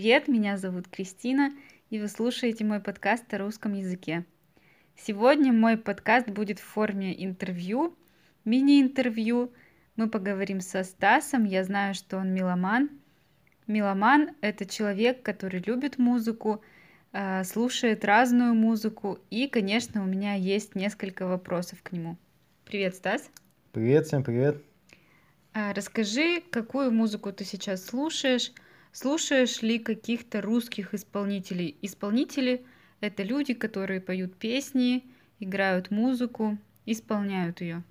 Привет, меня зовут Кристина, и вы слушаете мой подкаст о русском языке. Сегодня мой подкаст будет в форме интервью, мини-интервью. Мы поговорим со Стасом, я знаю, что он меломан. Меломан — это человек, который любит музыку, э, слушает разную музыку, и, конечно, у меня есть несколько вопросов к нему. Привет, Стас. Привет, всем привет. А, расскажи, какую музыку ты сейчас слушаешь, Слушаешь ли каких-то русских исполнителей? Исполнители — это люди, которые поют песни, играют музыку, исполняют ее.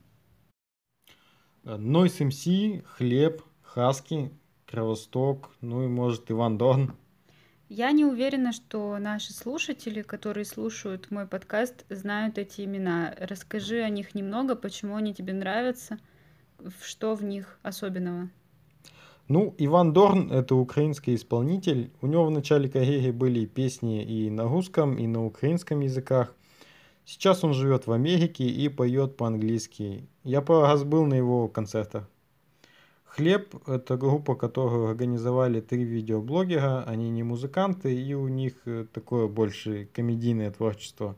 Нойс МС, Хлеб, Хаски, Кровосток, ну и, может, Иван Дорн. Я не уверена, что наши слушатели, которые слушают мой подкаст, знают эти имена. Расскажи о них немного, почему они тебе нравятся, что в них особенного. Ну, Иван Дорн – это украинский исполнитель. У него в начале карьеры были песни и на русском, и на украинском языках. Сейчас он живет в Америке и поет по-английски. Я пару раз был на его концертах. Хлеб – это группа, которую организовали три видеоблогера. Они не музыканты, и у них э, такое больше комедийное творчество.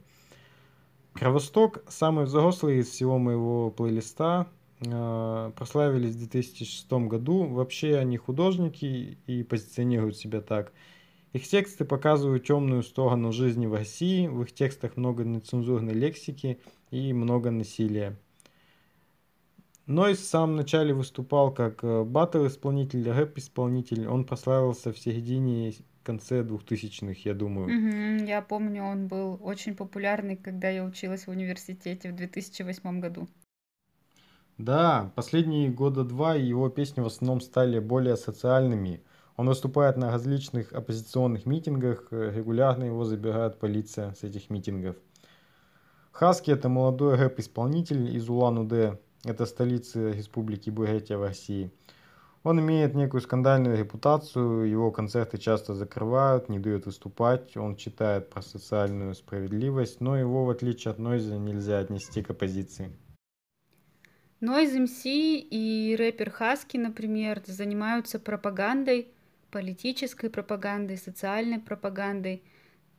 Кровосток – самый взрослый из всего моего плейлиста. А, прославились в 2006 году. Вообще они художники и позиционируют себя так. Их тексты показывают темную сторону жизни в России. В их текстах много нецензурной лексики и много насилия. Нойс в самом начале выступал как э, батл-исполнитель, рэп-исполнитель. Он прославился в середине конце 2000-х, я думаю. Угу, я помню, он был очень популярный, когда я училась в университете в 2008 году. Да, последние года два его песни в основном стали более социальными. Он выступает на различных оппозиционных митингах, э, регулярно его забирает полиция с этих митингов. Хаски это молодой рэп-исполнитель из Улан-Удэ, это столица Республики Бурятия в России. Он имеет некую скандальную репутацию, его концерты часто закрывают, не дают выступать, он читает про социальную справедливость, но его, в отличие от Нойза, нельзя отнести к оппозиции. Noise MC и рэпер Хаски, например, занимаются пропагандой, политической пропагандой, социальной пропагандой.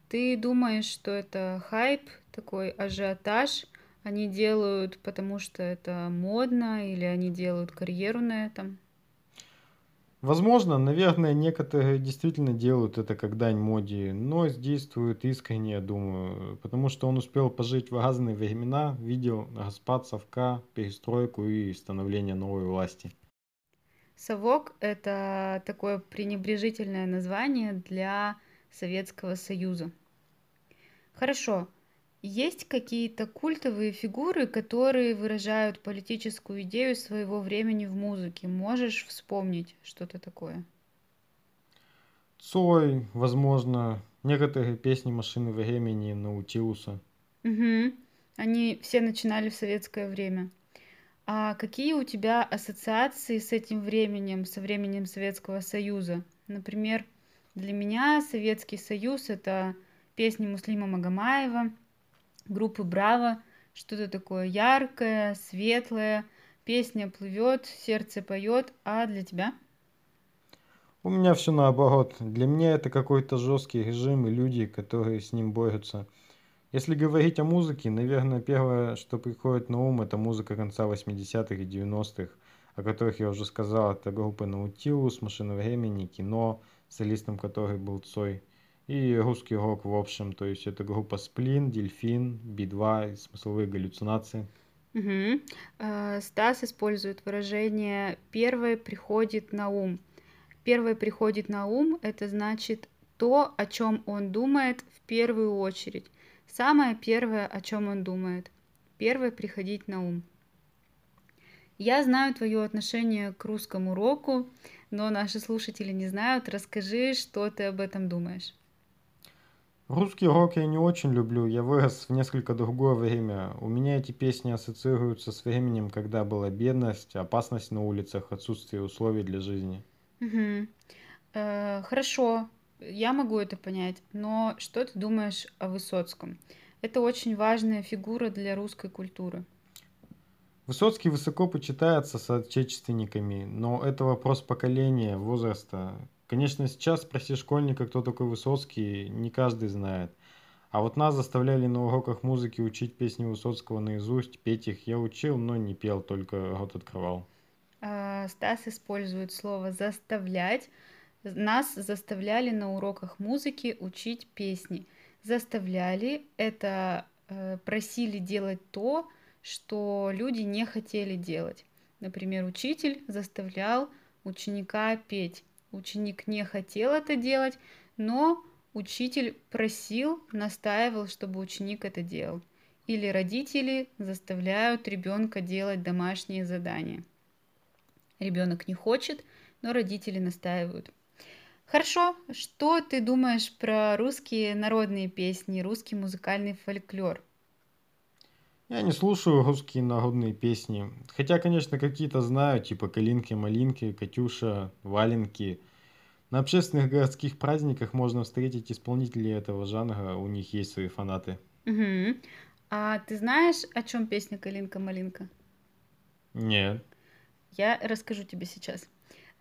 Ты думаешь, что это хайп, такой ажиотаж, они делают, потому что это модно, или они делают карьеру на этом? Возможно, наверное, некоторые действительно делают это как дань моде, но действуют искренне, я думаю, потому что он успел пожить в разные времена, видел распад совка, перестройку и становление новой власти. Совок – это такое пренебрежительное название для Советского Союза. Хорошо, есть какие-то культовые фигуры, которые выражают политическую идею своего времени в музыке? Можешь вспомнить что-то такое? Цой, возможно, некоторые песни «Машины времени», «Наутилуса». Угу. Они все начинали в советское время. А какие у тебя ассоциации с этим временем, со временем Советского Союза? Например, для меня Советский Союз — это песни Муслима Магомаева — группы Браво, что-то такое яркое, светлое, песня плывет, сердце поет, а для тебя? У меня все наоборот. Для меня это какой-то жесткий режим и люди, которые с ним борются. Если говорить о музыке, наверное, первое, что приходит на ум, это музыка конца 80-х и 90-х, о которых я уже сказал. Это группы Наутилус, Машина времени, кино, солистом которой был Цой и русский рок в общем. То есть это группа Сплин, Дельфин, Би-2, смысловые галлюцинации. Угу. Стас использует выражение «первое приходит на ум». «Первое приходит на ум» — это значит то, о чем он думает в первую очередь. Самое первое, о чем он думает. Первое приходить на ум. Я знаю твое отношение к русскому року, но наши слушатели не знают. Расскажи, что ты об этом думаешь. Русский рок я не очень люблю, я вырос в несколько другое время. У меня эти песни ассоциируются с временем, когда была бедность, опасность на улицах, отсутствие условий для жизни. Угу. Э, хорошо, я могу это понять, но что ты думаешь о Высоцком? Это очень важная фигура для русской культуры. Высоцкий высоко почитается с отечественниками, но это вопрос поколения, возраста. Конечно, сейчас спроси школьника, кто такой Высоцкий, не каждый знает. А вот нас заставляли на уроках музыки учить песни Высоцкого наизусть, петь их. Я учил, но не пел, только рот открывал. А, Стас использует слово «заставлять». Нас заставляли на уроках музыки учить песни. Заставляли — это э, просили делать то, что люди не хотели делать. Например, учитель заставлял ученика петь. Ученик не хотел это делать, но учитель просил, настаивал, чтобы ученик это делал. Или родители заставляют ребенка делать домашние задания. Ребенок не хочет, но родители настаивают. Хорошо, что ты думаешь про русские народные песни, русский музыкальный фольклор? Я не слушаю русские народные песни. Хотя, конечно, какие-то знаю, типа «Калинки-малинки», «Катюша», «Валенки». На общественных городских праздниках можно встретить исполнителей этого жанра, у них есть свои фанаты. Угу. А ты знаешь, о чем песня «Калинка-малинка»? Нет. Я расскажу тебе сейчас.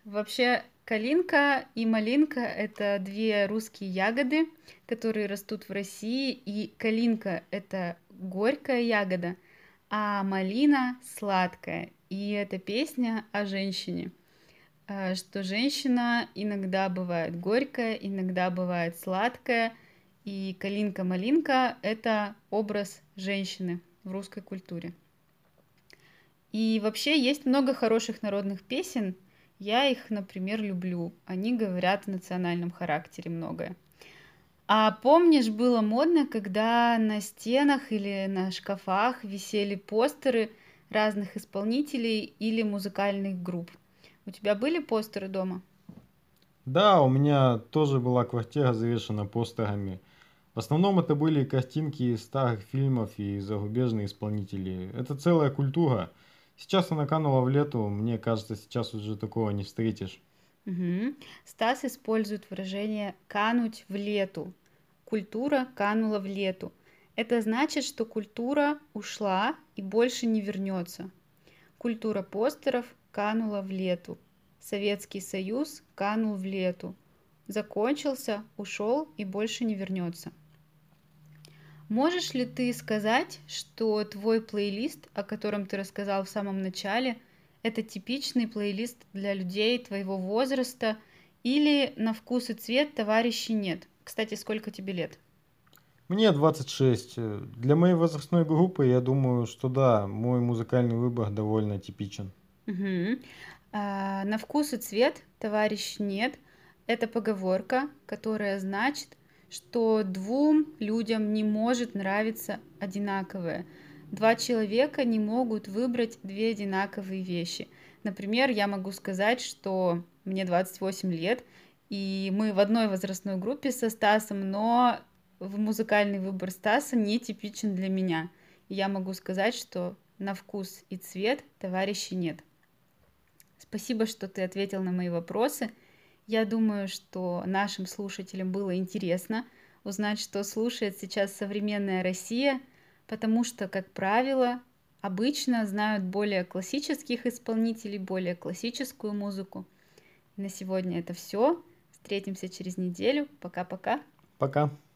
Вообще, калинка и малинка — это две русские ягоды, которые растут в России, и калинка — это горькая ягода, а малина сладкая. И эта песня о женщине, э, что женщина иногда бывает горькая, иногда бывает сладкая, и калинка-малинка — это образ женщины в русской культуре. И вообще есть много хороших народных песен. Я их, например, люблю. Они говорят о национальном характере многое. А помнишь, было модно, когда на стенах или на шкафах висели постеры разных исполнителей или музыкальных групп? У тебя были постеры дома? Да, у меня тоже была квартира завешена постерами. В основном это были картинки из старых фильмов и зарубежные исполнители. Это целая культура. Сейчас она канула в лету, мне кажется, сейчас уже такого не встретишь. Угу. Стас использует выражение «кануть в лету». Культура канула в лету. Это значит, что культура ушла и больше не вернется. Культура постеров канула в лету. Советский Союз канул в лету. Закончился, ушел и больше не вернется. Можешь ли ты сказать, что твой плейлист, о котором ты рассказал в самом начале, это типичный плейлист для людей твоего возраста или на вкус и цвет товарищей нет? Кстати, сколько тебе лет? Мне 26. Для моей возрастной группы, я думаю, что да, мой музыкальный выбор довольно типичен. Угу. А, на вкус и цвет товарищ нет. Это поговорка, которая значит, что двум людям не может нравиться одинаковое. Два человека не могут выбрать две одинаковые вещи. Например, я могу сказать, что мне 28 лет, и мы в одной возрастной группе со Стасом, но музыкальный выбор Стаса не типичен для меня. Я могу сказать, что на вкус и цвет товарищей нет. Спасибо, что ты ответил на мои вопросы. Я думаю, что нашим слушателям было интересно узнать, что слушает сейчас современная Россия, потому что, как правило, обычно знают более классических исполнителей, более классическую музыку. На сегодня это все. Встретимся через неделю. Пока-пока. Пока. -пока. Пока.